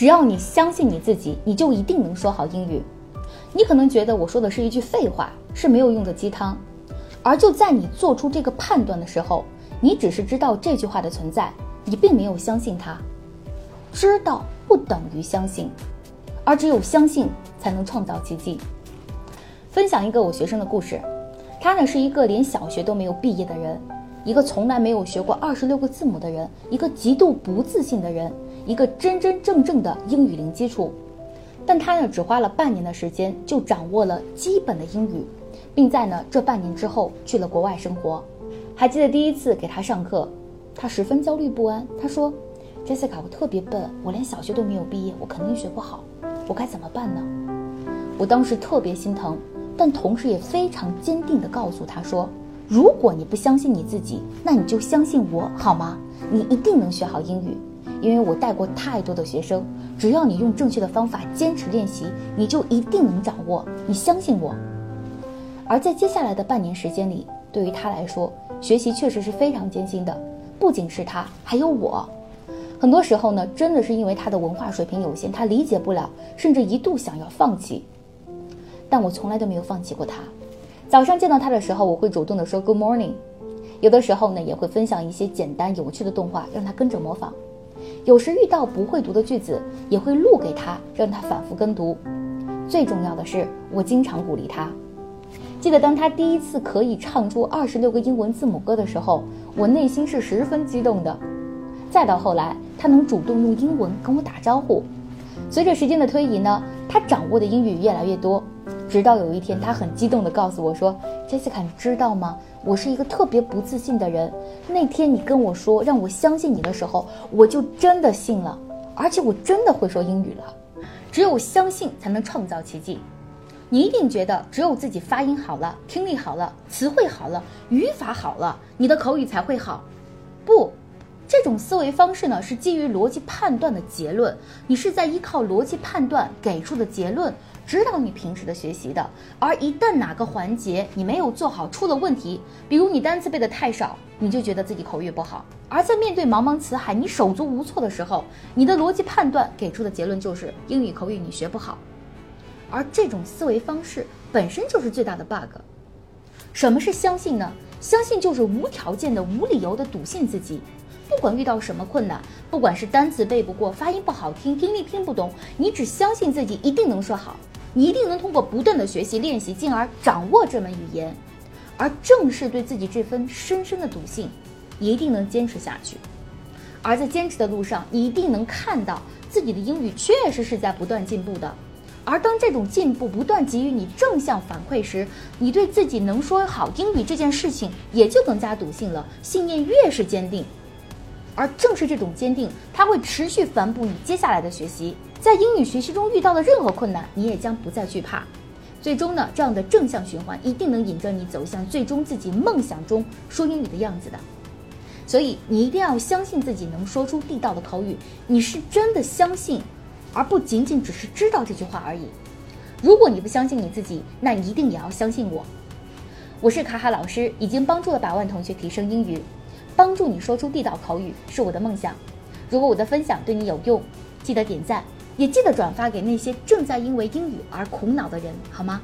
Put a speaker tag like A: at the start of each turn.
A: 只要你相信你自己，你就一定能说好英语。你可能觉得我说的是一句废话，是没有用的鸡汤，而就在你做出这个判断的时候，你只是知道这句话的存在，你并没有相信它。知道不等于相信，而只有相信才能创造奇迹。分享一个我学生的故事，他呢是一个连小学都没有毕业的人，一个从来没有学过二十六个字母的人，一个极度不自信的人，一个真真正正的英语零基础。但他呢，只花了半年的时间就掌握了基本的英语，并在呢这半年之后去了国外生活。还记得第一次给他上课，他十分焦虑不安。他说：“Jessica，我特别笨，我连小学都没有毕业，我肯定学不好，我该怎么办呢？”我当时特别心疼，但同时也非常坚定地告诉他说：“如果你不相信你自己，那你就相信我好吗？你一定能学好英语。”因为我带过太多的学生，只要你用正确的方法坚持练习，你就一定能掌握。你相信我。而在接下来的半年时间里，对于他来说，学习确实是非常艰辛的。不仅是他，还有我。很多时候呢，真的是因为他的文化水平有限，他理解不了，甚至一度想要放弃。但我从来都没有放弃过他。早上见到他的时候，我会主动的说 Good morning。有的时候呢，也会分享一些简单有趣的动画，让他跟着模仿。有时遇到不会读的句子，也会录给他，让他反复跟读。最重要的是，我经常鼓励他。记得当他第一次可以唱出二十六个英文字母歌的时候，我内心是十分激动的。再到后来，他能主动用英文跟我打招呼。随着时间的推移呢，他掌握的英语越来越多。直到有一天，他很激动地告诉我说：“Jessica，你知道吗？我是一个特别不自信的人。那天你跟我说让我相信你的时候，我就真的信了，而且我真的会说英语了。只有相信才能创造奇迹。你一定觉得只有自己发音好了、听力好了、词汇好了、语法好了，你的口语才会好。不。”这种思维方式呢，是基于逻辑判断的结论。你是在依靠逻辑判断给出的结论指导你平时的学习的。而一旦哪个环节你没有做好，出了问题，比如你单词背的太少，你就觉得自己口语不好。而在面对茫茫词海，你手足无措的时候，你的逻辑判断给出的结论就是英语口语你学不好。而这种思维方式本身就是最大的 bug。什么是相信呢？相信就是无条件的、无理由的笃信自己。不管遇到什么困难，不管是单词背不过、发音不好听、听力听不懂，你只相信自己一定能说好，你一定能通过不断的学习练习，进而掌握这门语言。而正是对自己这份深深的笃信，一定能坚持下去。而在坚持的路上，你一定能看到自己的英语确实是在不断进步的。而当这种进步不断给予你正向反馈时，你对自己能说好英语这件事情也就更加笃信了，信念越是坚定。而正是这种坚定，它会持续反哺你接下来的学习。在英语学习中遇到的任何困难，你也将不再惧怕。最终呢，这样的正向循环一定能引着你走向最终自己梦想中说英语的样子的。所以你一定要相信自己能说出地道的口语，你是真的相信，而不仅仅只是知道这句话而已。如果你不相信你自己，那你一定也要相信我。我是卡哈老师，已经帮助了百万同学提升英语。帮助你说出地道口语是我的梦想。如果我的分享对你有用，记得点赞，也记得转发给那些正在因为英语而苦恼的人，好吗？